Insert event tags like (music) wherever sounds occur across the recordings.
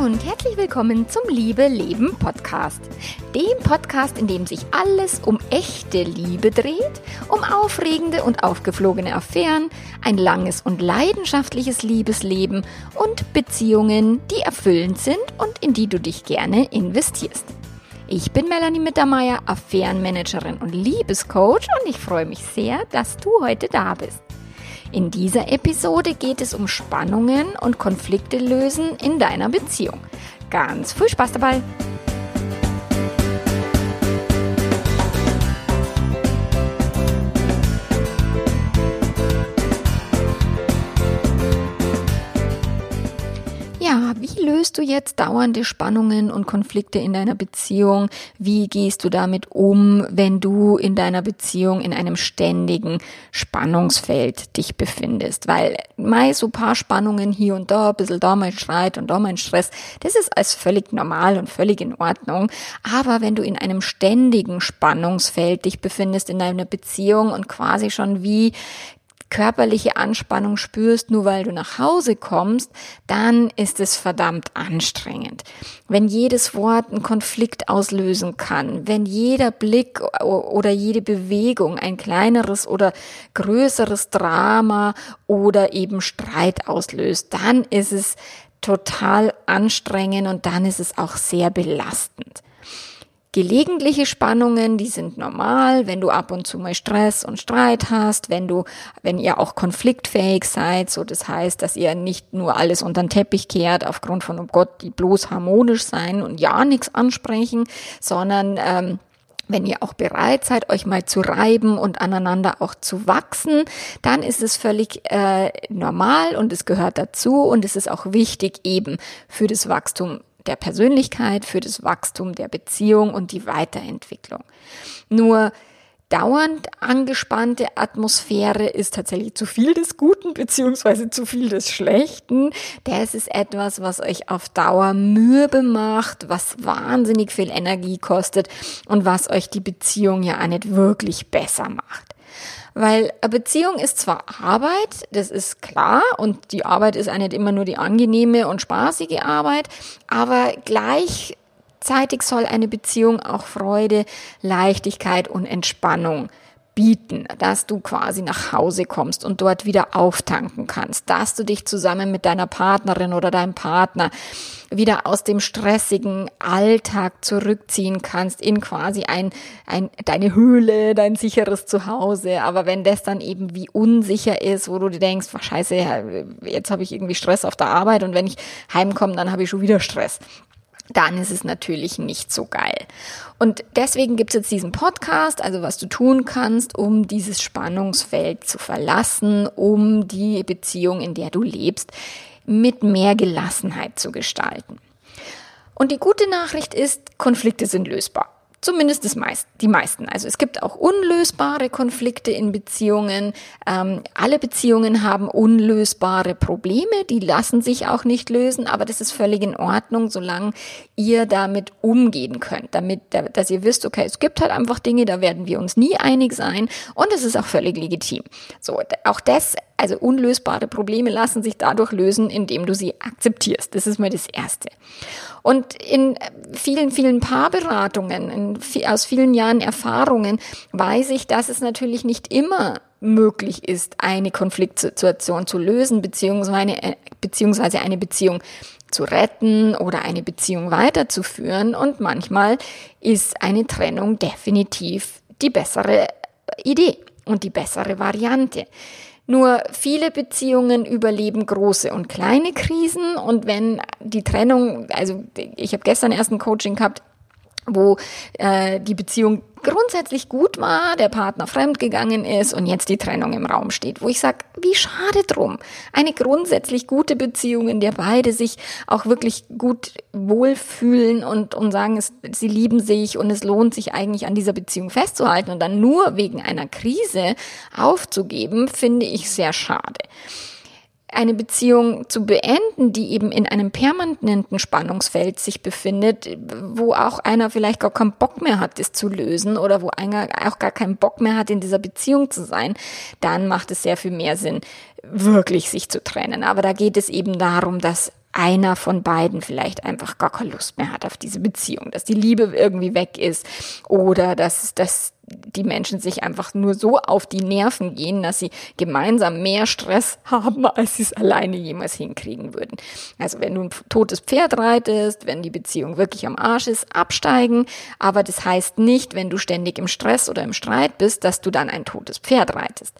und herzlich willkommen zum Liebe Leben Podcast. Dem Podcast, in dem sich alles um echte Liebe dreht, um aufregende und aufgeflogene Affären, ein langes und leidenschaftliches Liebesleben und Beziehungen, die erfüllend sind und in die du dich gerne investierst. Ich bin Melanie Mittermeier, Affärenmanagerin und Liebescoach und ich freue mich sehr, dass du heute da bist. In dieser Episode geht es um Spannungen und Konflikte lösen in deiner Beziehung. Ganz viel Spaß dabei! Wie löst du jetzt dauernde Spannungen und Konflikte in deiner Beziehung? Wie gehst du damit um, wenn du in deiner Beziehung in einem ständigen Spannungsfeld dich befindest? Weil mal so paar Spannungen hier und da, ein bisschen da mal Streit und da mal Stress, das ist als völlig normal und völlig in Ordnung. Aber wenn du in einem ständigen Spannungsfeld dich befindest in deiner Beziehung und quasi schon wie körperliche Anspannung spürst, nur weil du nach Hause kommst, dann ist es verdammt anstrengend. Wenn jedes Wort einen Konflikt auslösen kann, wenn jeder Blick oder jede Bewegung ein kleineres oder größeres Drama oder eben Streit auslöst, dann ist es total anstrengend und dann ist es auch sehr belastend. Gelegentliche Spannungen, die sind normal, wenn du ab und zu mal Stress und Streit hast, wenn du, wenn ihr auch konfliktfähig seid, so das heißt, dass ihr nicht nur alles unter den Teppich kehrt aufgrund von, oh Gott, die bloß harmonisch sein und ja nichts ansprechen, sondern ähm, wenn ihr auch bereit seid, euch mal zu reiben und aneinander auch zu wachsen, dann ist es völlig äh, normal und es gehört dazu und es ist auch wichtig eben für das Wachstum der Persönlichkeit, für das Wachstum der Beziehung und die Weiterentwicklung. Nur dauernd angespannte Atmosphäre ist tatsächlich zu viel des Guten beziehungsweise zu viel des Schlechten. Das ist etwas, was euch auf Dauer mürbe macht, was wahnsinnig viel Energie kostet und was euch die Beziehung ja auch nicht wirklich besser macht. Weil eine Beziehung ist zwar Arbeit, das ist klar, und die Arbeit ist auch nicht immer nur die angenehme und spaßige Arbeit, aber gleichzeitig soll eine Beziehung auch Freude, Leichtigkeit und Entspannung bieten, dass du quasi nach Hause kommst und dort wieder auftanken kannst, dass du dich zusammen mit deiner Partnerin oder deinem Partner wieder aus dem stressigen Alltag zurückziehen kannst in quasi ein, ein, deine Höhle, dein sicheres Zuhause. Aber wenn das dann eben wie unsicher ist, wo du dir denkst, oh, scheiße, jetzt habe ich irgendwie Stress auf der Arbeit und wenn ich heimkomme, dann habe ich schon wieder Stress dann ist es natürlich nicht so geil. Und deswegen gibt es jetzt diesen Podcast, also was du tun kannst, um dieses Spannungsfeld zu verlassen, um die Beziehung, in der du lebst, mit mehr Gelassenheit zu gestalten. Und die gute Nachricht ist, Konflikte sind lösbar. Zumindest das meist, die meisten. Also es gibt auch unlösbare Konflikte in Beziehungen. Ähm, alle Beziehungen haben unlösbare Probleme, die lassen sich auch nicht lösen, aber das ist völlig in Ordnung, solange ihr damit umgehen könnt, damit, dass ihr wisst, okay, es gibt halt einfach Dinge, da werden wir uns nie einig sein und es ist auch völlig legitim. So, auch das also unlösbare Probleme lassen sich dadurch lösen, indem du sie akzeptierst. Das ist mal das Erste. Und in vielen, vielen Paarberatungen, in, aus vielen Jahren Erfahrungen weiß ich, dass es natürlich nicht immer möglich ist, eine Konfliktsituation zu lösen, äh, beziehungsweise eine Beziehung zu retten oder eine Beziehung weiterzuführen. Und manchmal ist eine Trennung definitiv die bessere Idee und die bessere Variante. Nur viele Beziehungen überleben große und kleine Krisen. Und wenn die Trennung, also ich habe gestern erst ein Coaching gehabt, wo äh, die Beziehung grundsätzlich gut war, der Partner fremdgegangen ist und jetzt die Trennung im Raum steht, wo ich sage, wie schade drum. Eine grundsätzlich gute Beziehung, in der beide sich auch wirklich gut wohlfühlen und, und sagen, es, sie lieben sich und es lohnt sich eigentlich an dieser Beziehung festzuhalten und dann nur wegen einer Krise aufzugeben, finde ich sehr schade eine Beziehung zu beenden, die eben in einem permanenten Spannungsfeld sich befindet, wo auch einer vielleicht gar keinen Bock mehr hat, das zu lösen oder wo einer auch gar keinen Bock mehr hat, in dieser Beziehung zu sein, dann macht es sehr viel mehr Sinn, wirklich sich zu trennen. Aber da geht es eben darum, dass einer von beiden vielleicht einfach gar keine Lust mehr hat auf diese Beziehung, dass die Liebe irgendwie weg ist oder dass, dass die Menschen sich einfach nur so auf die Nerven gehen, dass sie gemeinsam mehr Stress haben, als sie es alleine jemals hinkriegen würden. Also wenn du ein totes Pferd reitest, wenn die Beziehung wirklich am Arsch ist, absteigen. Aber das heißt nicht, wenn du ständig im Stress oder im Streit bist, dass du dann ein totes Pferd reitest.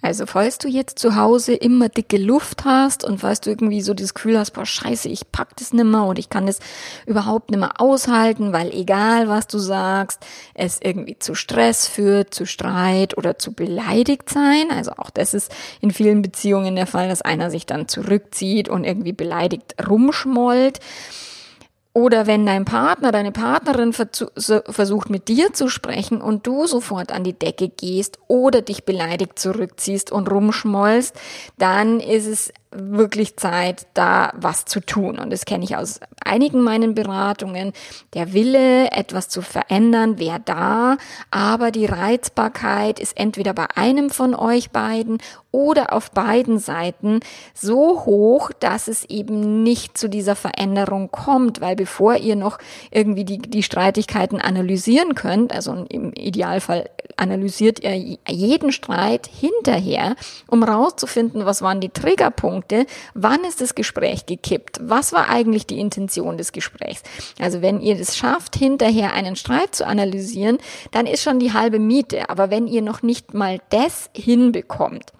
Also falls du jetzt zu Hause immer dicke Luft hast und falls du irgendwie so das Gefühl hast, boah scheiße, ich pack das nimmer und ich kann das überhaupt nimmer aushalten, weil egal was du sagst, es irgendwie zu Stress führt, zu Streit oder zu beleidigt sein. Also auch das ist in vielen Beziehungen der Fall, dass einer sich dann zurückzieht und irgendwie beleidigt rumschmollt oder wenn dein Partner, deine Partnerin versucht mit dir zu sprechen und du sofort an die Decke gehst oder dich beleidigt zurückziehst und rumschmollst, dann ist es wirklich Zeit, da was zu tun. Und das kenne ich aus einigen meinen Beratungen. Der Wille, etwas zu verändern, wäre da, aber die Reizbarkeit ist entweder bei einem von euch beiden oder auf beiden Seiten so hoch, dass es eben nicht zu dieser Veränderung kommt, weil bevor ihr noch irgendwie die, die Streitigkeiten analysieren könnt, also im Idealfall analysiert ihr jeden Streit hinterher, um rauszufinden, was waren die Triggerpunkte, wann ist das Gespräch gekippt, was war eigentlich die Intention des Gesprächs. Also wenn ihr es schafft, hinterher einen Streit zu analysieren, dann ist schon die halbe Miete. Aber wenn ihr noch nicht mal das hinbekommt,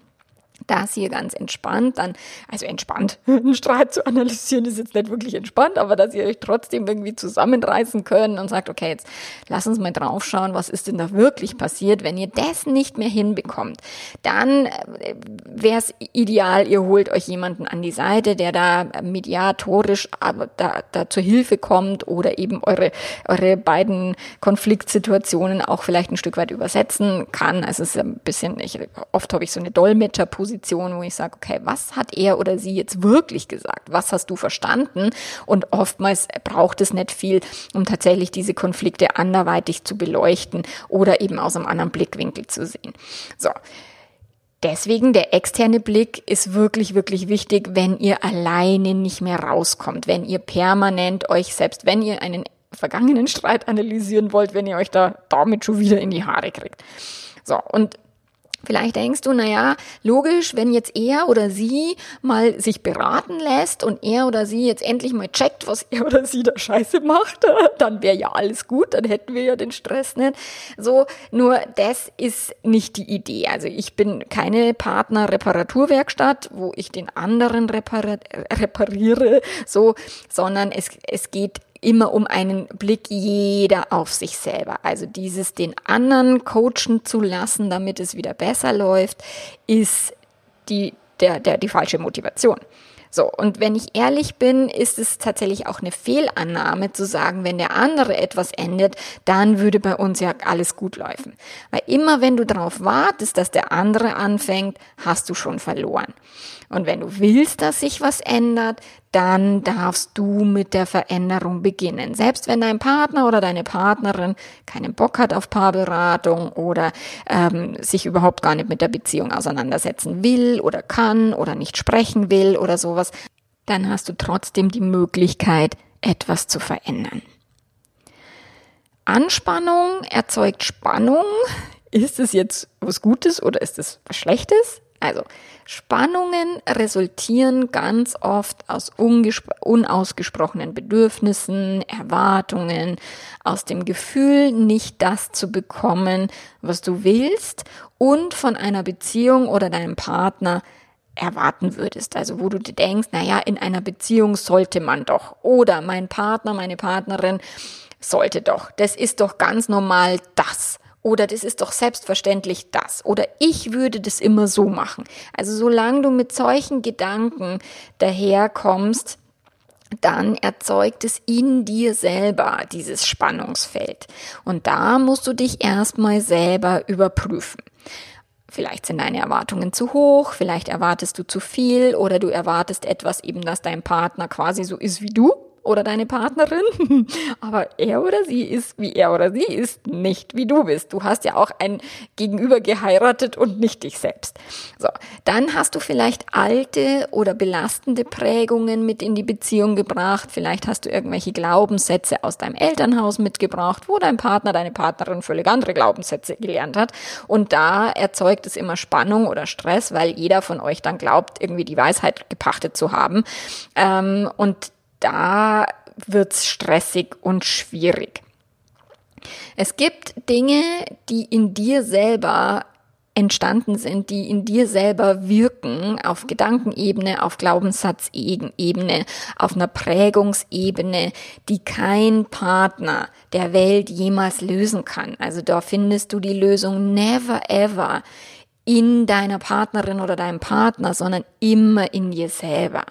das hier ganz entspannt dann, also entspannt, (laughs) einen Streit zu analysieren ist jetzt nicht wirklich entspannt, aber dass ihr euch trotzdem irgendwie zusammenreißen könnt und sagt, okay, jetzt lass uns mal draufschauen, was ist denn da wirklich passiert. Wenn ihr das nicht mehr hinbekommt, dann äh, wäre es ideal, ihr holt euch jemanden an die Seite, der da mediatorisch aber da, da zur Hilfe kommt oder eben eure, eure beiden Konfliktsituationen auch vielleicht ein Stück weit übersetzen kann. Also es ist ein bisschen, ich, oft habe ich so eine Dolmetscherposition Position, wo ich sage, okay, was hat er oder sie jetzt wirklich gesagt? Was hast du verstanden? Und oftmals braucht es nicht viel, um tatsächlich diese Konflikte anderweitig zu beleuchten oder eben aus einem anderen Blickwinkel zu sehen. So. Deswegen der externe Blick ist wirklich, wirklich wichtig, wenn ihr alleine nicht mehr rauskommt, wenn ihr permanent euch selbst, wenn ihr einen vergangenen Streit analysieren wollt, wenn ihr euch da damit schon wieder in die Haare kriegt. So, und Vielleicht denkst du, naja, logisch, wenn jetzt er oder sie mal sich beraten lässt und er oder sie jetzt endlich mal checkt, was er oder sie da scheiße macht, (laughs) dann wäre ja alles gut, dann hätten wir ja den Stress nicht. So, nur das ist nicht die Idee. Also ich bin keine Partner-Reparaturwerkstatt, wo ich den anderen repariere, so, sondern es, es geht immer um einen Blick jeder auf sich selber. Also dieses den anderen coachen zu lassen, damit es wieder besser läuft, ist die, der, der, die falsche Motivation. So, und wenn ich ehrlich bin, ist es tatsächlich auch eine Fehlannahme zu sagen, wenn der andere etwas ändert, dann würde bei uns ja alles gut laufen. Weil immer wenn du darauf wartest, dass der andere anfängt, hast du schon verloren. Und wenn du willst, dass sich was ändert, dann darfst du mit der Veränderung beginnen. Selbst wenn dein Partner oder deine Partnerin keinen Bock hat auf Paarberatung oder ähm, sich überhaupt gar nicht mit der Beziehung auseinandersetzen will oder kann oder nicht sprechen will oder sowas, dann hast du trotzdem die Möglichkeit, etwas zu verändern. Anspannung erzeugt Spannung. Ist es jetzt was Gutes oder ist es was Schlechtes? Also Spannungen resultieren ganz oft aus unausgesprochenen Bedürfnissen, Erwartungen, aus dem Gefühl, nicht das zu bekommen, was du willst und von einer Beziehung oder deinem Partner erwarten würdest. Also wo du dir denkst, naja, in einer Beziehung sollte man doch. Oder mein Partner, meine Partnerin sollte doch. Das ist doch ganz normal das. Oder das ist doch selbstverständlich das. Oder ich würde das immer so machen. Also solange du mit solchen Gedanken daherkommst, dann erzeugt es in dir selber dieses Spannungsfeld. Und da musst du dich erstmal selber überprüfen. Vielleicht sind deine Erwartungen zu hoch, vielleicht erwartest du zu viel oder du erwartest etwas eben, dass dein Partner quasi so ist wie du oder deine Partnerin, (laughs) aber er oder sie ist, wie er oder sie ist, nicht wie du bist. Du hast ja auch ein Gegenüber geheiratet und nicht dich selbst. So, dann hast du vielleicht alte oder belastende Prägungen mit in die Beziehung gebracht. Vielleicht hast du irgendwelche Glaubenssätze aus deinem Elternhaus mitgebracht, wo dein Partner, deine Partnerin völlig andere Glaubenssätze gelernt hat. Und da erzeugt es immer Spannung oder Stress, weil jeder von euch dann glaubt, irgendwie die Weisheit gepachtet zu haben. Ähm, und da wird's stressig und schwierig. Es gibt Dinge, die in dir selber entstanden sind, die in dir selber wirken, auf Gedankenebene, auf Glaubenssatzebene, auf einer Prägungsebene, die kein Partner der Welt jemals lösen kann. Also da findest du die Lösung never ever in deiner Partnerin oder deinem Partner, sondern immer in dir selber.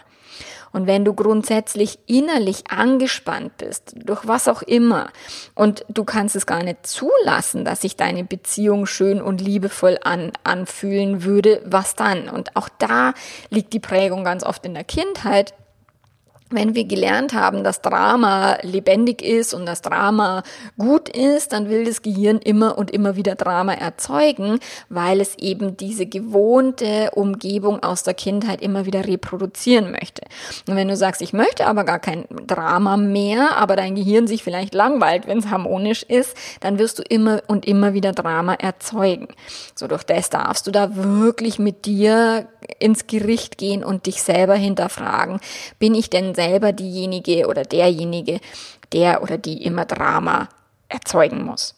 Und wenn du grundsätzlich innerlich angespannt bist, durch was auch immer, und du kannst es gar nicht zulassen, dass sich deine Beziehung schön und liebevoll an, anfühlen würde, was dann? Und auch da liegt die Prägung ganz oft in der Kindheit wenn wir gelernt haben, dass Drama lebendig ist und das Drama gut ist, dann will das Gehirn immer und immer wieder Drama erzeugen, weil es eben diese gewohnte Umgebung aus der Kindheit immer wieder reproduzieren möchte. Und wenn du sagst, ich möchte aber gar kein Drama mehr, aber dein Gehirn sich vielleicht langweilt, wenn es harmonisch ist, dann wirst du immer und immer wieder Drama erzeugen. So durch das darfst du da wirklich mit dir ins Gericht gehen und dich selber hinterfragen, bin ich denn selber diejenige oder derjenige, der oder die immer Drama erzeugen muss.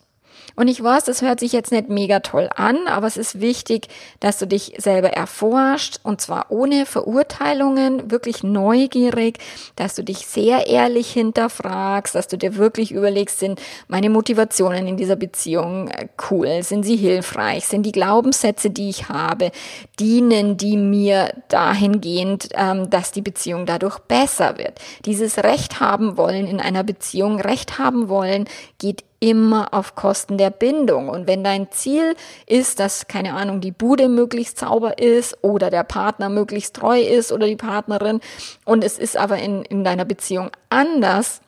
Und ich weiß, das hört sich jetzt nicht mega toll an, aber es ist wichtig, dass du dich selber erforscht und zwar ohne Verurteilungen, wirklich neugierig, dass du dich sehr ehrlich hinterfragst, dass du dir wirklich überlegst, sind meine Motivationen in dieser Beziehung äh, cool, sind sie hilfreich, sind die Glaubenssätze, die ich habe, dienen die mir dahingehend, ähm, dass die Beziehung dadurch besser wird. Dieses Recht haben wollen in einer Beziehung, Recht haben wollen, geht immer auf Kosten der Bindung. Und wenn dein Ziel ist, dass, keine Ahnung, die Bude möglichst sauber ist oder der Partner möglichst treu ist oder die Partnerin und es ist aber in, in deiner Beziehung anders,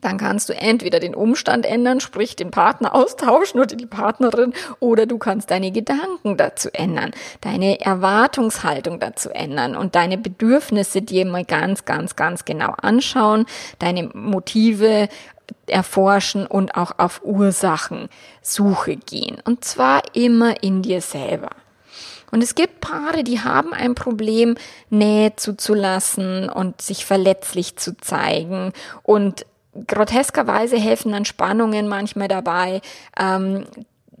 dann kannst du entweder den Umstand ändern, sprich den Partner austauschen oder die Partnerin, oder du kannst deine Gedanken dazu ändern, deine Erwartungshaltung dazu ändern und deine Bedürfnisse dir mal ganz, ganz, ganz genau anschauen, deine Motive erforschen und auch auf Ursachensuche gehen. Und zwar immer in dir selber. Und es gibt Paare, die haben ein Problem, Nähe zuzulassen und sich verletzlich zu zeigen. Und groteskerweise helfen dann Spannungen manchmal dabei, ähm,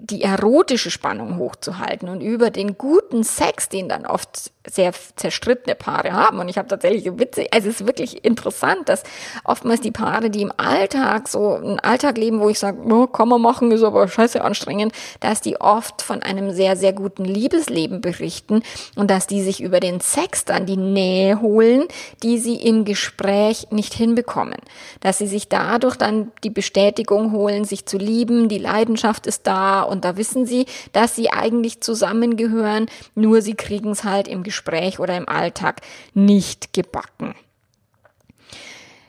die erotische Spannung hochzuhalten und über den guten Sex, den dann oft sehr zerstrittene Paare haben. Und ich habe tatsächlich Witze, also es ist wirklich interessant, dass oftmals die Paare, die im Alltag so einen Alltag leben, wo ich sage, oh, kann man machen, ist aber scheiße anstrengend, dass die oft von einem sehr, sehr guten Liebesleben berichten und dass die sich über den Sex dann die Nähe holen, die sie im Gespräch nicht hinbekommen. Dass sie sich dadurch dann die Bestätigung holen, sich zu lieben, die Leidenschaft ist da und da wissen sie, dass sie eigentlich zusammengehören, nur sie kriegen es halt im Gespräch oder im Alltag nicht gebacken.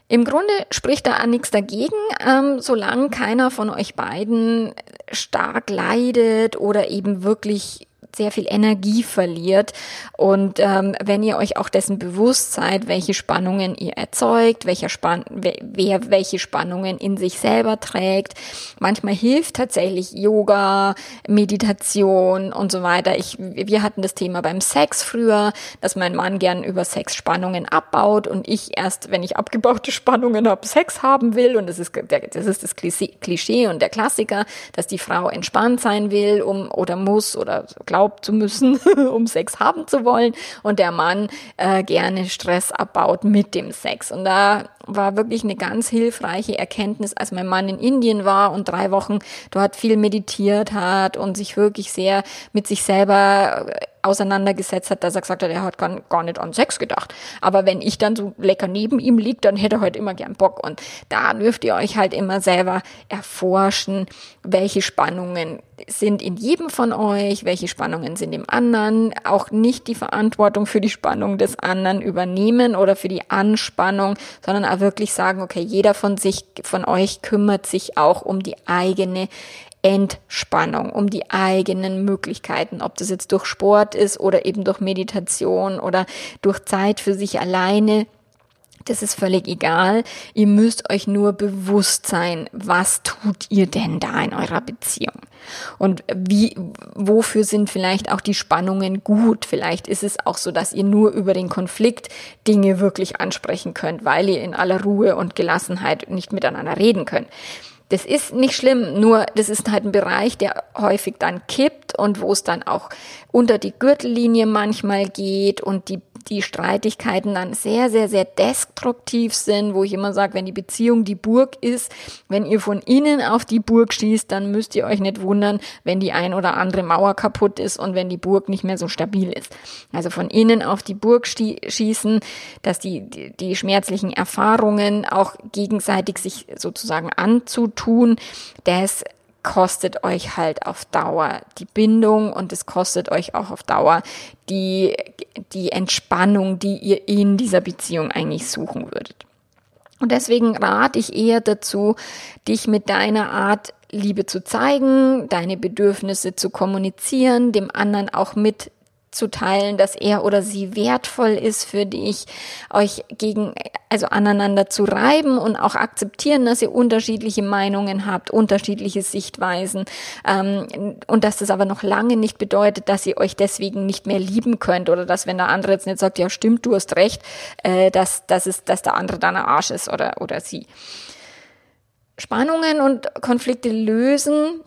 Im Grunde spricht da nichts dagegen, ähm, solange keiner von euch beiden stark leidet oder eben wirklich sehr viel Energie verliert. Und ähm, wenn ihr euch auch dessen bewusst seid, welche Spannungen ihr erzeugt, welcher Spann wer welche Spannungen in sich selber trägt, manchmal hilft tatsächlich Yoga, Meditation und so weiter. Ich, wir hatten das Thema beim Sex früher, dass mein Mann gern über Sex Spannungen abbaut und ich erst, wenn ich abgebaute Spannungen habe, Sex haben will. Und das ist, das ist das Klischee und der Klassiker, dass die Frau entspannt sein will, um oder muss oder glaubt, glaubt zu müssen, (laughs) um Sex haben zu wollen und der Mann äh, gerne Stress abbaut mit dem Sex. Und da war wirklich eine ganz hilfreiche Erkenntnis, als mein Mann in Indien war und drei Wochen dort viel meditiert hat und sich wirklich sehr mit sich selber auseinandergesetzt hat, dass er gesagt hat, er hat gar, gar nicht an Sex gedacht. Aber wenn ich dann so lecker neben ihm liege, dann hätte er halt immer gern Bock. Und da dürft ihr euch halt immer selber erforschen, welche Spannungen sind in jedem von euch, welche Spannungen sind im anderen, auch nicht die Verantwortung für die Spannung des anderen übernehmen oder für die Anspannung, sondern auch wirklich sagen, okay, jeder von sich, von euch kümmert sich auch um die eigene Entspannung, um die eigenen Möglichkeiten, ob das jetzt durch Sport ist oder eben durch Meditation oder durch Zeit für sich alleine. Das ist völlig egal. Ihr müsst euch nur bewusst sein, was tut ihr denn da in eurer Beziehung? Und wie, wofür sind vielleicht auch die Spannungen gut? Vielleicht ist es auch so, dass ihr nur über den Konflikt Dinge wirklich ansprechen könnt, weil ihr in aller Ruhe und Gelassenheit nicht miteinander reden könnt. Das ist nicht schlimm, nur das ist halt ein Bereich, der häufig dann kippt und wo es dann auch unter die Gürtellinie manchmal geht und die die Streitigkeiten dann sehr, sehr, sehr destruktiv sind, wo ich immer sage, wenn die Beziehung die Burg ist, wenn ihr von innen auf die Burg schießt, dann müsst ihr euch nicht wundern, wenn die ein oder andere Mauer kaputt ist und wenn die Burg nicht mehr so stabil ist. Also von innen auf die Burg schießen, dass die, die, die schmerzlichen Erfahrungen auch gegenseitig sich sozusagen anzutun, das kostet euch halt auf Dauer die Bindung und es kostet euch auch auf Dauer die, die Entspannung, die ihr in dieser Beziehung eigentlich suchen würdet. Und deswegen rate ich eher dazu, dich mit deiner Art Liebe zu zeigen, deine Bedürfnisse zu kommunizieren, dem anderen auch mit zu teilen, dass er oder sie wertvoll ist für dich, euch gegen, also aneinander zu reiben und auch akzeptieren, dass ihr unterschiedliche Meinungen habt, unterschiedliche Sichtweisen ähm, und dass das aber noch lange nicht bedeutet, dass ihr euch deswegen nicht mehr lieben könnt oder dass wenn der andere jetzt nicht sagt, ja stimmt, du hast recht, äh, dass, dass, es, dass der andere dann ein Arsch ist oder, oder sie. Spannungen und Konflikte lösen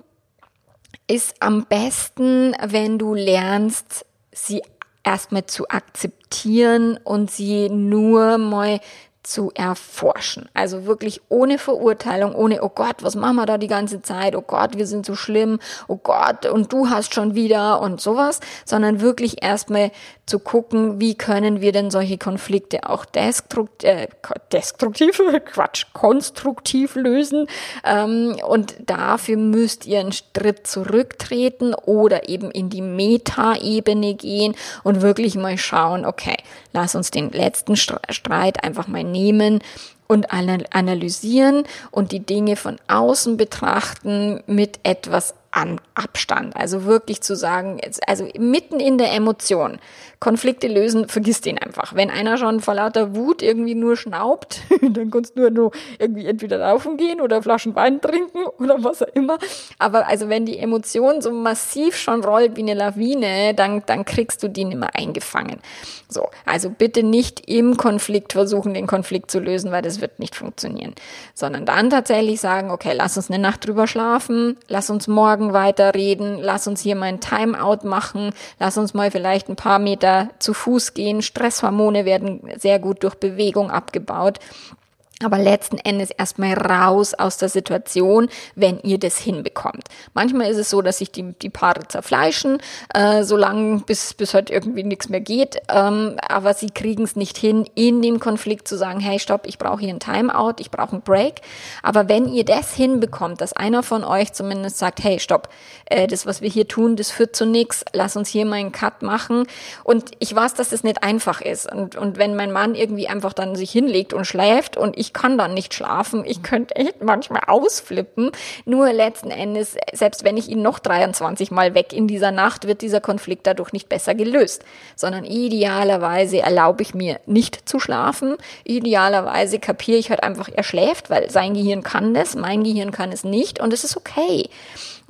ist am besten, wenn du lernst, sie erstmal zu akzeptieren und sie nur mal zu erforschen. Also wirklich ohne Verurteilung, ohne, oh Gott, was machen wir da die ganze Zeit? Oh Gott, wir sind so schlimm. Oh Gott, und du hast schon wieder und sowas, sondern wirklich erstmal zu gucken, wie können wir denn solche Konflikte auch destrukt, äh, destruktiv, (laughs) Quatsch, konstruktiv lösen. Ähm, und dafür müsst ihr einen Schritt zurücktreten oder eben in die Meta-Ebene gehen und wirklich mal schauen, okay, lass uns den letzten Streit einfach mal nehmen und analysieren und die Dinge von außen betrachten mit etwas an Abstand. Also wirklich zu sagen, also mitten in der Emotion, Konflikte lösen, vergiss den einfach. Wenn einer schon vor lauter Wut irgendwie nur schnaubt, (laughs) dann kannst du nur irgendwie entweder laufen gehen oder Flaschen Wein trinken oder was auch immer. Aber also wenn die Emotion so massiv schon rollt wie eine Lawine, dann, dann kriegst du die nicht mehr eingefangen. So. Also bitte nicht im Konflikt versuchen, den Konflikt zu lösen, weil das wird nicht funktionieren. Sondern dann tatsächlich sagen, okay, lass uns eine Nacht drüber schlafen, lass uns morgen weiterreden, lass uns hier mal ein Timeout machen, lass uns mal vielleicht ein paar Meter zu Fuß gehen. Stresshormone werden sehr gut durch Bewegung abgebaut aber letzten Endes erstmal raus aus der Situation, wenn ihr das hinbekommt. Manchmal ist es so, dass sich die, die Paare zerfleischen, äh, solange bis, bis halt irgendwie nichts mehr geht, ähm, aber sie kriegen es nicht hin, in dem Konflikt zu sagen, hey, stopp, ich brauche hier ein Timeout, ich brauche einen Break. Aber wenn ihr das hinbekommt, dass einer von euch zumindest sagt, hey, stopp, äh, das, was wir hier tun, das führt zu nichts, lass uns hier mal einen Cut machen. Und ich weiß, dass das nicht einfach ist. Und, und wenn mein Mann irgendwie einfach dann sich hinlegt und schläft und ich kann dann nicht schlafen. Ich könnte echt manchmal ausflippen. Nur letzten Endes, selbst wenn ich ihn noch 23 Mal weg in dieser Nacht, wird dieser Konflikt dadurch nicht besser gelöst, sondern idealerweise erlaube ich mir nicht zu schlafen. Idealerweise kapiere ich halt einfach, er schläft, weil sein Gehirn kann das, mein Gehirn kann es nicht und es ist okay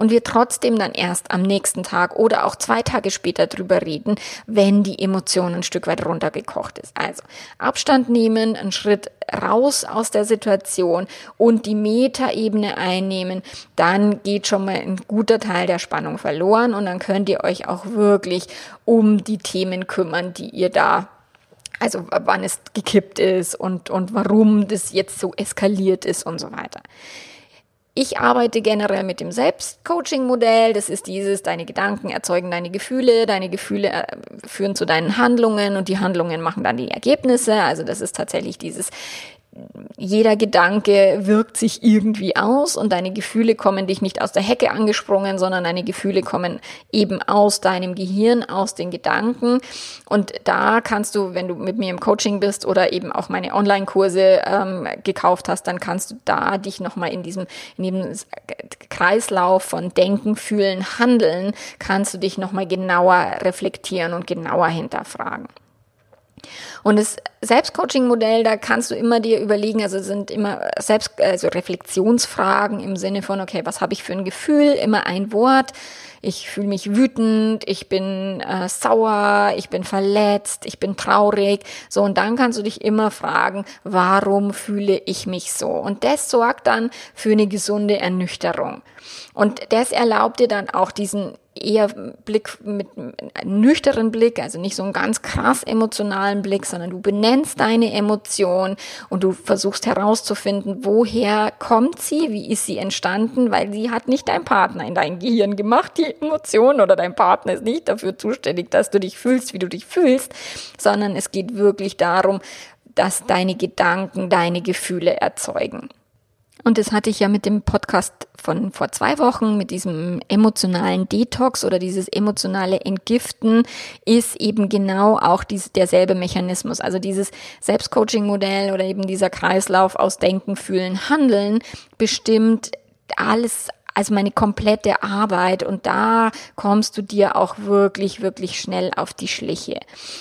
und wir trotzdem dann erst am nächsten Tag oder auch zwei Tage später drüber reden, wenn die Emotion ein Stück weit runtergekocht ist. Also Abstand nehmen, einen Schritt raus aus der Situation und die Metaebene einnehmen, dann geht schon mal ein guter Teil der Spannung verloren und dann könnt ihr euch auch wirklich um die Themen kümmern, die ihr da also wann es gekippt ist und, und warum das jetzt so eskaliert ist und so weiter. Ich arbeite generell mit dem Selbstcoaching-Modell. Das ist dieses, deine Gedanken erzeugen deine Gefühle, deine Gefühle äh, führen zu deinen Handlungen und die Handlungen machen dann die Ergebnisse. Also das ist tatsächlich dieses, jeder Gedanke wirkt sich irgendwie aus und deine Gefühle kommen dich nicht aus der Hecke angesprungen, sondern deine Gefühle kommen eben aus deinem Gehirn, aus den Gedanken. Und da kannst du, wenn du mit mir im Coaching bist oder eben auch meine Online-Kurse ähm, gekauft hast, dann kannst du da dich nochmal in diesem, in diesem Kreislauf von Denken, Fühlen, Handeln, kannst du dich nochmal genauer reflektieren und genauer hinterfragen. Und das Selbstcoaching-Modell, da kannst du immer dir überlegen, also sind immer Selbst, also Reflexionsfragen im Sinne von, okay, was habe ich für ein Gefühl? Immer ein Wort. Ich fühle mich wütend, ich bin äh, sauer, ich bin verletzt, ich bin traurig. So, und dann kannst du dich immer fragen, warum fühle ich mich so? Und das sorgt dann für eine gesunde Ernüchterung. Und das erlaubt dir dann auch diesen eher Blick mit einem nüchternen Blick, also nicht so einen ganz krass emotionalen Blick, sondern du benennst deine Emotion und du versuchst herauszufinden, woher kommt sie, wie ist sie entstanden, weil sie hat nicht dein Partner in dein Gehirn gemacht, die Emotion, oder dein Partner ist nicht dafür zuständig, dass du dich fühlst, wie du dich fühlst, sondern es geht wirklich darum, dass deine Gedanken deine Gefühle erzeugen. Und das hatte ich ja mit dem Podcast von vor zwei Wochen, mit diesem emotionalen Detox oder dieses emotionale Entgiften, ist eben genau auch dies, derselbe Mechanismus. Also dieses Selbstcoaching-Modell oder eben dieser Kreislauf aus Denken, Fühlen, Handeln bestimmt alles also meine komplette Arbeit und da kommst du dir auch wirklich, wirklich schnell auf die Schliche.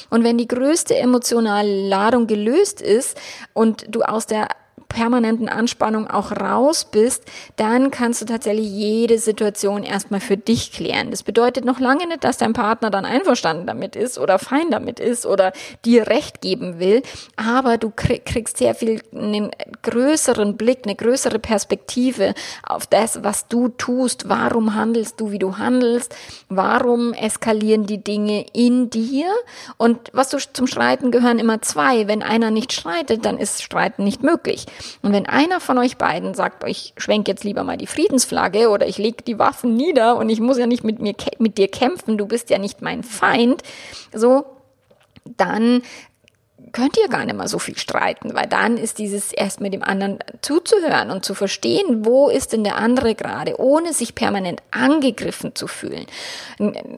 Und wenn die größte emotionale Ladung gelöst ist und du aus der permanenten Anspannung auch raus bist, dann kannst du tatsächlich jede Situation erstmal für dich klären. Das bedeutet noch lange nicht, dass dein Partner dann einverstanden damit ist oder fein damit ist oder dir Recht geben will, aber du kriegst sehr viel einen größeren Blick, eine größere Perspektive auf das, was du tust. Warum handelst du, wie du handelst? Warum eskalieren die Dinge in dir? Und was du zum Streiten gehören immer zwei. Wenn einer nicht streitet, dann ist Streiten nicht möglich. Und wenn einer von euch beiden sagt, ich schwenke jetzt lieber mal die Friedensflagge oder ich lege die Waffen nieder und ich muss ja nicht mit mir mit dir kämpfen, du bist ja nicht mein Feind, so dann könnt ihr gar nicht mehr so viel streiten, weil dann ist dieses erst mit dem anderen zuzuhören und zu verstehen, wo ist denn der andere gerade, ohne sich permanent angegriffen zu fühlen,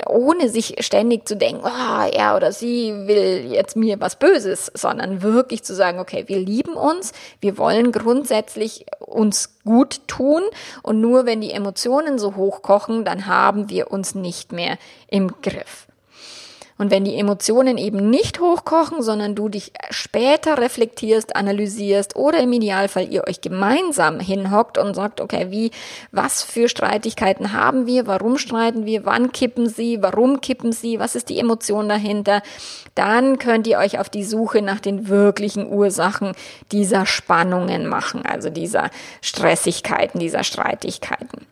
ohne sich ständig zu denken, oh, er oder sie will jetzt mir was Böses, sondern wirklich zu sagen, okay, wir lieben uns, wir wollen grundsätzlich uns gut tun und nur wenn die Emotionen so hochkochen, dann haben wir uns nicht mehr im Griff. Und wenn die Emotionen eben nicht hochkochen, sondern du dich später reflektierst, analysierst oder im Idealfall ihr euch gemeinsam hinhockt und sagt, okay, wie, was für Streitigkeiten haben wir, warum streiten wir, wann kippen sie, warum kippen sie, was ist die Emotion dahinter, dann könnt ihr euch auf die Suche nach den wirklichen Ursachen dieser Spannungen machen, also dieser Stressigkeiten, dieser Streitigkeiten.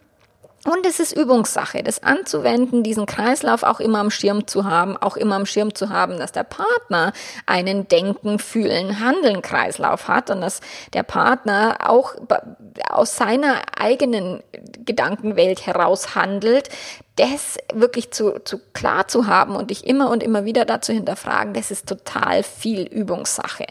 Und es ist Übungssache, das anzuwenden, diesen Kreislauf auch immer am Schirm zu haben, auch immer am Schirm zu haben, dass der Partner einen Denken, Fühlen, Handeln Kreislauf hat und dass der Partner auch aus seiner eigenen Gedankenwelt heraus handelt, das wirklich zu, zu klar zu haben und dich immer und immer wieder dazu hinterfragen, das ist total viel Übungssache.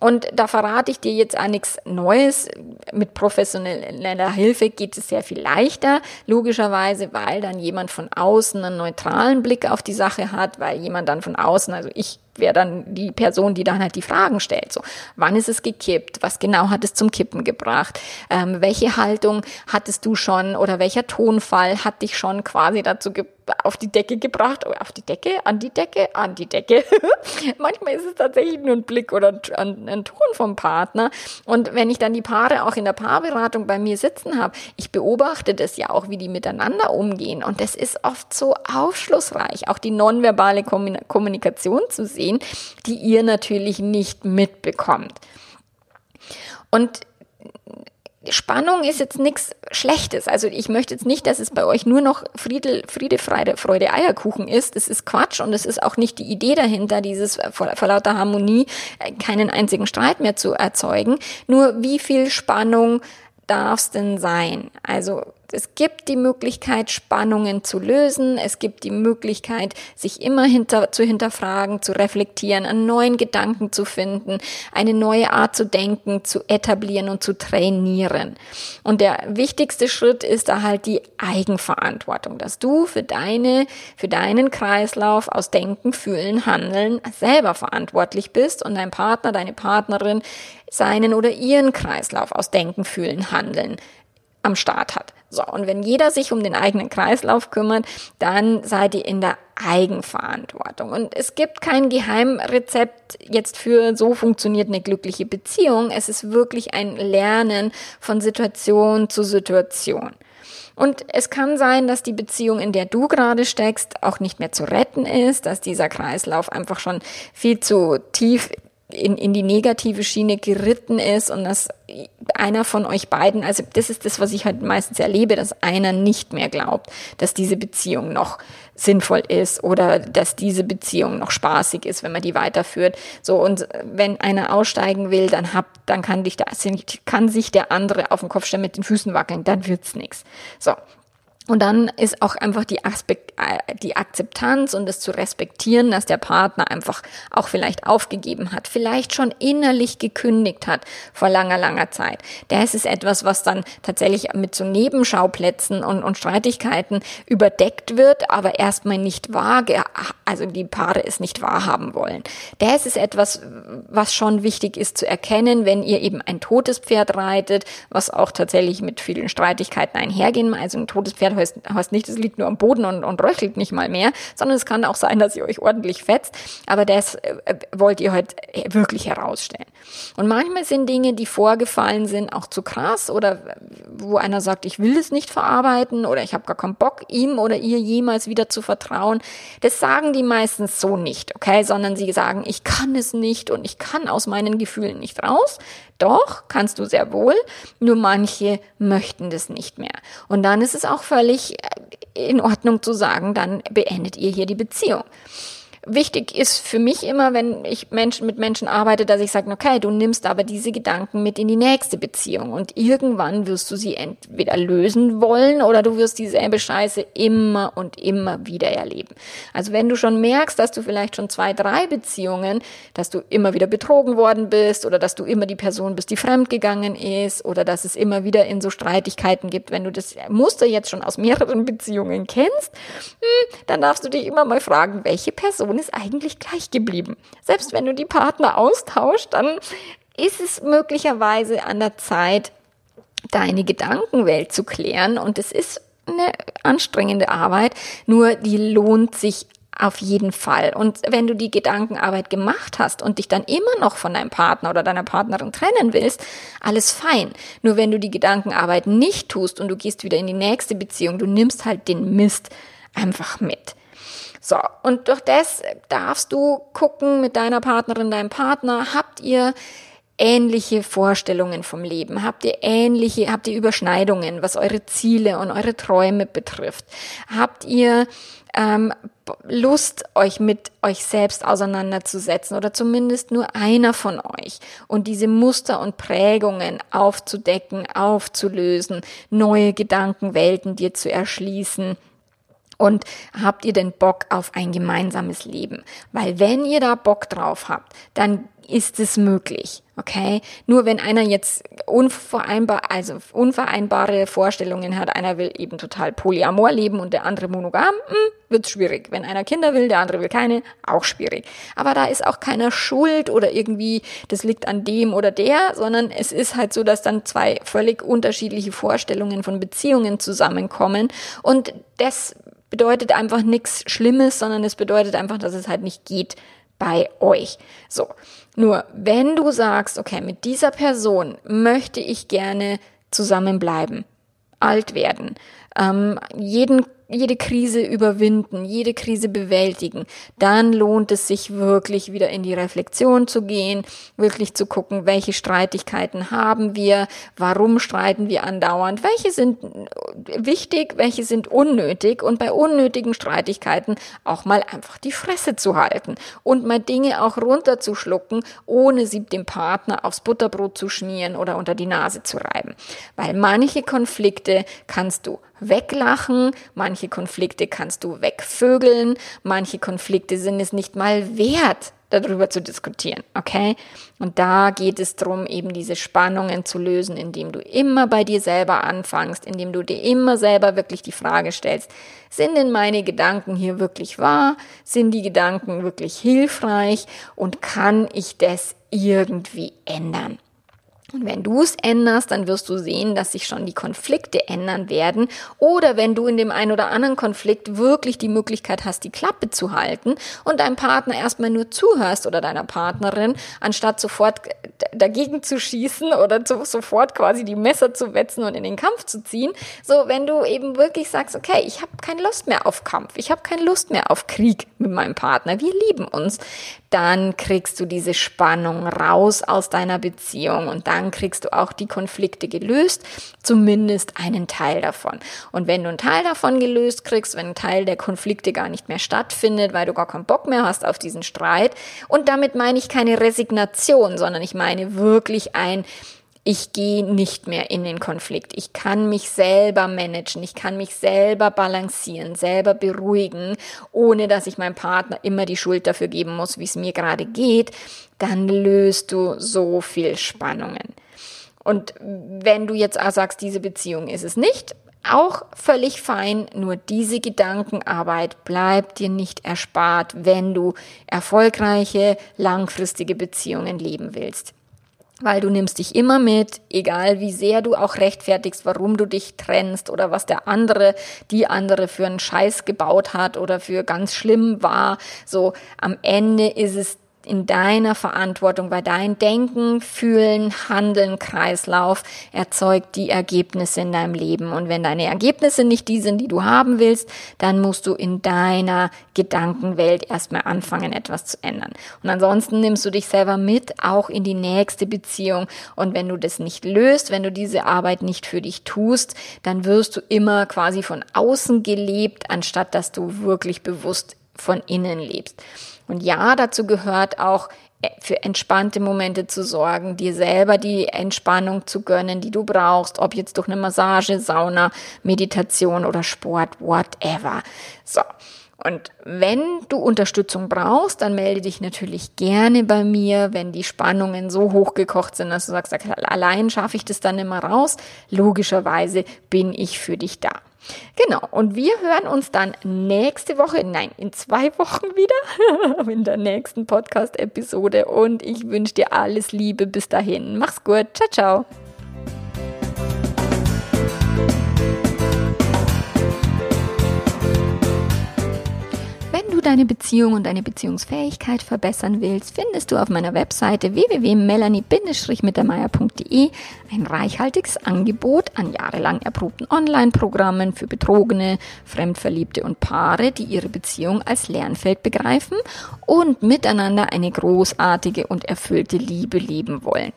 Und da verrate ich dir jetzt auch nichts Neues. Mit professioneller Hilfe geht es sehr viel leichter, logischerweise, weil dann jemand von außen einen neutralen Blick auf die Sache hat, weil jemand dann von außen, also ich wäre dann die Person, die dann halt die Fragen stellt. So, wann ist es gekippt? Was genau hat es zum Kippen gebracht? Ähm, welche Haltung hattest du schon oder welcher Tonfall hat dich schon quasi dazu gebracht? Auf die Decke gebracht, auf die Decke, an die Decke, an die Decke. (laughs) Manchmal ist es tatsächlich nur ein Blick oder ein, ein Ton vom Partner. Und wenn ich dann die Paare auch in der Paarberatung bei mir sitzen habe, ich beobachte das ja auch, wie die miteinander umgehen. Und das ist oft so aufschlussreich, auch die nonverbale Kommunikation zu sehen, die ihr natürlich nicht mitbekommt. Und Spannung ist jetzt nichts Schlechtes. Also ich möchte jetzt nicht, dass es bei euch nur noch Friede, Friede Freude, Freude, Eierkuchen ist. Das ist Quatsch und es ist auch nicht die Idee dahinter, dieses vor, vor lauter Harmonie äh, keinen einzigen Streit mehr zu erzeugen. Nur wie viel Spannung darf es denn sein? Also es gibt die Möglichkeit, Spannungen zu lösen. Es gibt die Möglichkeit, sich immer hinter, zu hinterfragen, zu reflektieren, einen neuen Gedanken zu finden, eine neue Art zu denken, zu etablieren und zu trainieren. Und der wichtigste Schritt ist da halt die Eigenverantwortung, dass du für deine, für deinen Kreislauf aus Denken, Fühlen, Handeln selber verantwortlich bist und dein Partner, deine Partnerin seinen oder ihren Kreislauf aus Denken, Fühlen, Handeln am Start hat. So, und wenn jeder sich um den eigenen Kreislauf kümmert, dann seid ihr in der Eigenverantwortung. Und es gibt kein Geheimrezept jetzt für so funktioniert eine glückliche Beziehung. Es ist wirklich ein Lernen von Situation zu Situation. Und es kann sein, dass die Beziehung, in der du gerade steckst, auch nicht mehr zu retten ist, dass dieser Kreislauf einfach schon viel zu tief in, in die negative Schiene geritten ist und dass einer von euch beiden, also das ist das, was ich halt meistens erlebe, dass einer nicht mehr glaubt, dass diese Beziehung noch sinnvoll ist oder dass diese Beziehung noch spaßig ist, wenn man die weiterführt. So und wenn einer aussteigen will, dann hab, dann kann dich da, kann sich der andere auf den Kopf stellen mit den Füßen wackeln, dann wird's nix. So und dann ist auch einfach die, Aspekt, äh, die Akzeptanz und es zu respektieren, dass der Partner einfach auch vielleicht aufgegeben hat, vielleicht schon innerlich gekündigt hat vor langer, langer Zeit. Das ist etwas, was dann tatsächlich mit so Nebenschauplätzen und, und Streitigkeiten überdeckt wird, aber erstmal nicht wahr, also die Paare es nicht wahrhaben wollen. Das ist etwas, was schon wichtig ist zu erkennen, wenn ihr eben ein totes Pferd reitet, was auch tatsächlich mit vielen Streitigkeiten einhergehen, also ein totes Pferd heißt, heißt nicht, es liegt nur am Boden und, und röchelt nicht mal mehr, sondern es kann auch sein, dass ihr euch ordentlich fetzt. Aber das äh, wollt ihr halt wirklich herausstellen. Und manchmal sind Dinge, die vorgefallen sind, auch zu krass oder wo einer sagt, ich will es nicht verarbeiten oder ich habe gar keinen Bock, ihm oder ihr jemals wieder zu vertrauen. Das sagen die meistens so nicht, okay, sondern sie sagen, ich kann es nicht und ich kann aus meinen Gefühlen nicht raus. Doch, kannst du sehr wohl, nur manche möchten das nicht mehr. Und dann ist es auch völlig äh, in Ordnung zu sagen, dann beendet ihr hier die Beziehung wichtig ist für mich immer, wenn ich Menschen mit Menschen arbeite, dass ich sage, okay, du nimmst aber diese Gedanken mit in die nächste Beziehung und irgendwann wirst du sie entweder lösen wollen oder du wirst dieselbe Scheiße immer und immer wieder erleben. Also wenn du schon merkst, dass du vielleicht schon zwei, drei Beziehungen, dass du immer wieder betrogen worden bist oder dass du immer die Person bist, die fremdgegangen ist oder dass es immer wieder in so Streitigkeiten gibt, wenn du das Muster jetzt schon aus mehreren Beziehungen kennst, hm, dann darfst du dich immer mal fragen, welche Person Person ist eigentlich gleich geblieben. Selbst wenn du die Partner austauscht, dann ist es möglicherweise an der Zeit, deine Gedankenwelt zu klären. Und es ist eine anstrengende Arbeit, nur die lohnt sich auf jeden Fall. Und wenn du die Gedankenarbeit gemacht hast und dich dann immer noch von deinem Partner oder deiner Partnerin trennen willst, alles fein. Nur wenn du die Gedankenarbeit nicht tust und du gehst wieder in die nächste Beziehung, du nimmst halt den Mist einfach mit. So, und durch das darfst du gucken mit deiner Partnerin, deinem Partner, habt ihr ähnliche Vorstellungen vom Leben? Habt ihr ähnliche, habt ihr Überschneidungen, was eure Ziele und eure Träume betrifft? Habt ihr ähm, Lust, euch mit euch selbst auseinanderzusetzen oder zumindest nur einer von euch und diese Muster und Prägungen aufzudecken, aufzulösen, neue Gedankenwelten dir zu erschließen? Und habt ihr denn Bock auf ein gemeinsames Leben? Weil wenn ihr da Bock drauf habt, dann ist es möglich, okay? Nur wenn einer jetzt unvereinbar, also unvereinbare Vorstellungen hat, einer will eben total polyamor leben und der andere monogam, hm, wird's schwierig. Wenn einer Kinder will, der andere will keine, auch schwierig. Aber da ist auch keiner schuld oder irgendwie, das liegt an dem oder der, sondern es ist halt so, dass dann zwei völlig unterschiedliche Vorstellungen von Beziehungen zusammenkommen und das bedeutet einfach nichts Schlimmes, sondern es bedeutet einfach, dass es halt nicht geht bei euch. So. Nur, wenn du sagst, okay, mit dieser Person möchte ich gerne zusammenbleiben, alt werden, ähm, jeden jede Krise überwinden, jede Krise bewältigen, dann lohnt es sich wirklich wieder in die Reflexion zu gehen, wirklich zu gucken, welche Streitigkeiten haben wir, warum streiten wir andauernd, welche sind wichtig, welche sind unnötig und bei unnötigen Streitigkeiten auch mal einfach die Fresse zu halten und mal Dinge auch runterzuschlucken, ohne sie dem Partner aufs Butterbrot zu schmieren oder unter die Nase zu reiben. Weil manche Konflikte kannst du weglachen, manche Konflikte kannst du wegvögeln, manche Konflikte sind es nicht mal wert, darüber zu diskutieren, okay? Und da geht es darum, eben diese Spannungen zu lösen, indem du immer bei dir selber anfängst, indem du dir immer selber wirklich die Frage stellst, sind denn meine Gedanken hier wirklich wahr? Sind die Gedanken wirklich hilfreich? Und kann ich das irgendwie ändern? Und wenn du es änderst, dann wirst du sehen, dass sich schon die Konflikte ändern werden. Oder wenn du in dem einen oder anderen Konflikt wirklich die Möglichkeit hast, die Klappe zu halten und deinem Partner erstmal nur zuhörst oder deiner Partnerin, anstatt sofort dagegen zu schießen oder zu, sofort quasi die Messer zu wetzen und in den Kampf zu ziehen. So, wenn du eben wirklich sagst, okay, ich habe keine Lust mehr auf Kampf, ich habe keine Lust mehr auf Krieg mit meinem Partner, wir lieben uns, dann kriegst du diese Spannung raus aus deiner Beziehung und dann kriegst du auch die Konflikte gelöst, zumindest einen Teil davon. Und wenn du einen Teil davon gelöst kriegst, wenn ein Teil der Konflikte gar nicht mehr stattfindet, weil du gar keinen Bock mehr hast auf diesen Streit, und damit meine ich keine Resignation, sondern ich meine wirklich ein ich gehe nicht mehr in den Konflikt. Ich kann mich selber managen, ich kann mich selber balancieren, selber beruhigen, ohne dass ich meinem Partner immer die Schuld dafür geben muss, wie es mir gerade geht. Dann löst du so viel Spannungen. Und wenn du jetzt auch sagst, diese Beziehung ist es nicht, auch völlig fein, nur diese Gedankenarbeit bleibt dir nicht erspart, wenn du erfolgreiche, langfristige Beziehungen leben willst weil du nimmst dich immer mit, egal wie sehr du auch rechtfertigst, warum du dich trennst oder was der andere, die andere für einen Scheiß gebaut hat oder für ganz schlimm war. So, am Ende ist es in deiner Verantwortung, weil dein Denken, Fühlen, Handeln, Kreislauf erzeugt die Ergebnisse in deinem Leben. Und wenn deine Ergebnisse nicht die sind, die du haben willst, dann musst du in deiner Gedankenwelt erstmal anfangen, etwas zu ändern. Und ansonsten nimmst du dich selber mit, auch in die nächste Beziehung. Und wenn du das nicht löst, wenn du diese Arbeit nicht für dich tust, dann wirst du immer quasi von außen gelebt, anstatt dass du wirklich bewusst von innen lebst. Und ja, dazu gehört auch äh, für entspannte Momente zu sorgen, dir selber die Entspannung zu gönnen, die du brauchst, ob jetzt durch eine Massage, Sauna, Meditation oder Sport, whatever. So. Und wenn du Unterstützung brauchst, dann melde dich natürlich gerne bei mir, wenn die Spannungen so hochgekocht sind, dass du sagst, allein schaffe ich das dann immer raus. Logischerweise bin ich für dich da. Genau, und wir hören uns dann nächste Woche, nein, in zwei Wochen wieder, (laughs) in der nächsten Podcast-Episode. Und ich wünsche dir alles Liebe bis dahin. Mach's gut. Ciao, ciao. Deine Beziehung und deine Beziehungsfähigkeit verbessern willst, findest du auf meiner Webseite www.melanie-mittermeier.de ein reichhaltiges Angebot an jahrelang erprobten Online-Programmen für Betrogene, Fremdverliebte und Paare, die ihre Beziehung als Lernfeld begreifen und miteinander eine großartige und erfüllte Liebe leben wollen.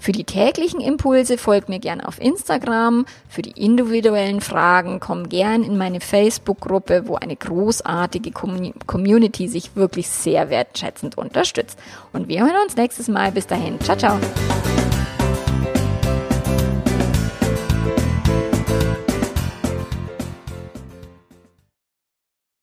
Für die täglichen Impulse folgt mir gern auf Instagram. Für die individuellen Fragen komm gern in meine Facebook-Gruppe, wo eine großartige Community sich wirklich sehr wertschätzend unterstützt. Und wir hören uns nächstes Mal. Bis dahin. Ciao, ciao.